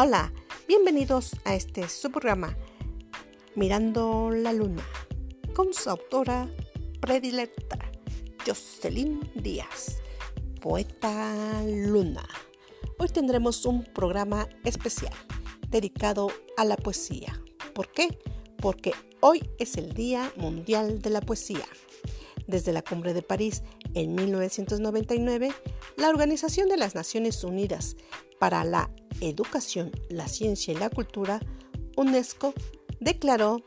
Hola, bienvenidos a este su programa Mirando la Luna con su autora predilecta Jocelyn Díaz, poeta Luna. Hoy tendremos un programa especial dedicado a la poesía. ¿Por qué? Porque hoy es el Día Mundial de la Poesía. Desde la Cumbre de París en 1999, la Organización de las Naciones Unidas para la Educación, la Ciencia y la Cultura, UNESCO, declaró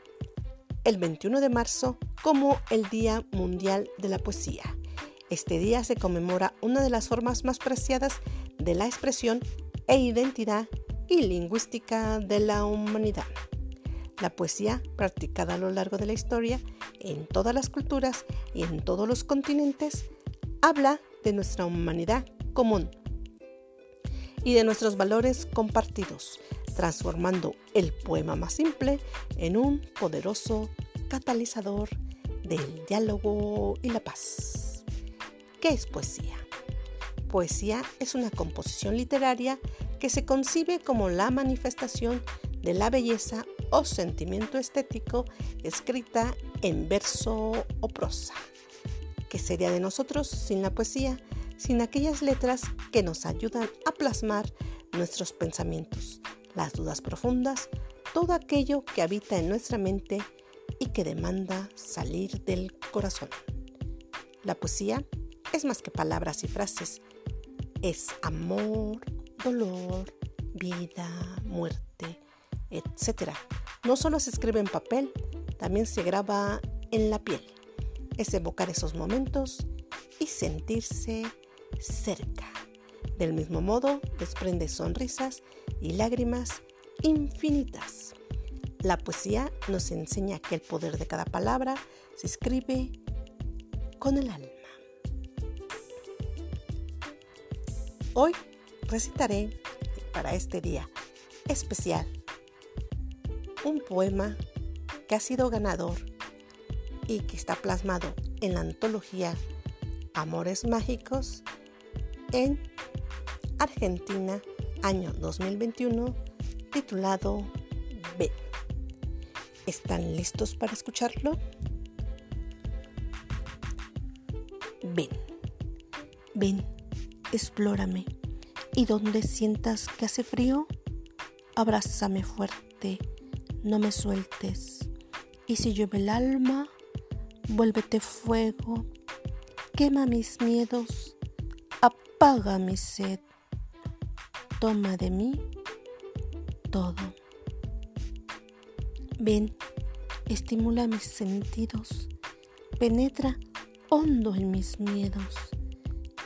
el 21 de marzo como el Día Mundial de la Poesía. Este día se conmemora una de las formas más preciadas de la expresión e identidad y lingüística de la humanidad. La poesía, practicada a lo largo de la historia, en todas las culturas y en todos los continentes, habla de nuestra humanidad común y de nuestros valores compartidos, transformando el poema más simple en un poderoso catalizador del diálogo y la paz. ¿Qué es poesía? Poesía es una composición literaria que se concibe como la manifestación de la belleza o sentimiento estético escrita en verso o prosa. ¿Qué sería de nosotros sin la poesía? Sin aquellas letras que nos ayudan a plasmar nuestros pensamientos, las dudas profundas, todo aquello que habita en nuestra mente y que demanda salir del corazón. La poesía es más que palabras y frases, es amor, dolor, vida, muerte, etc. No solo se escribe en papel, también se graba en la piel es evocar esos momentos y sentirse cerca. Del mismo modo, desprende sonrisas y lágrimas infinitas. La poesía nos enseña que el poder de cada palabra se escribe con el alma. Hoy recitaré para este día especial un poema que ha sido ganador y que está plasmado en la antología Amores Mágicos en Argentina, año 2021, titulado B. ¿Están listos para escucharlo? Ven, ven, explórame. Y donde sientas que hace frío, abrázame fuerte, no me sueltes. Y si llueve el alma, Vuélvete fuego, quema mis miedos, apaga mi sed, toma de mí todo. Ven, estimula mis sentidos, penetra hondo en mis miedos,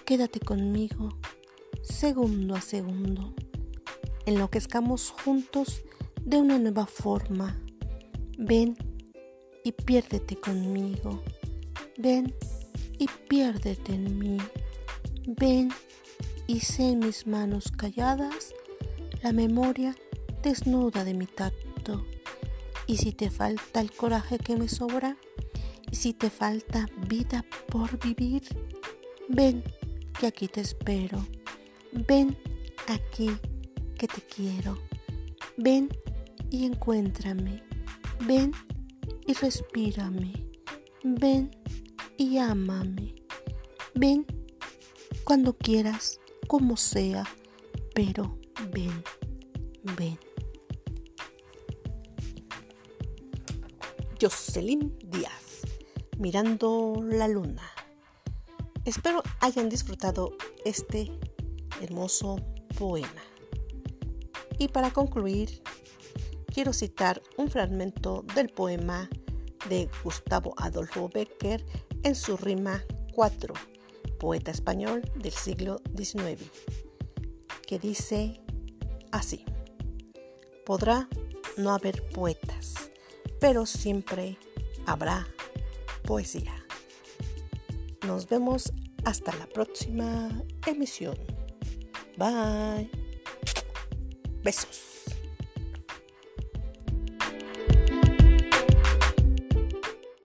quédate conmigo segundo a segundo, enloquezcamos juntos de una nueva forma. Ven, y piérdete conmigo. Ven y piérdete en mí. Ven y sé mis manos calladas la memoria desnuda de mi tacto. Y si te falta el coraje que me sobra, y si te falta vida por vivir, ven que aquí te espero. Ven aquí que te quiero. Ven y encuéntrame. Ven y respírame. Ven y ámame. Ven cuando quieras, como sea, pero ven, ven. Jocelyn Díaz, mirando la luna. Espero hayan disfrutado este hermoso poema. Y para concluir, quiero citar un fragmento del poema de Gustavo Adolfo Becker en su rima 4, poeta español del siglo XIX, que dice así, podrá no haber poetas, pero siempre habrá poesía. Nos vemos hasta la próxima emisión. Bye. Besos.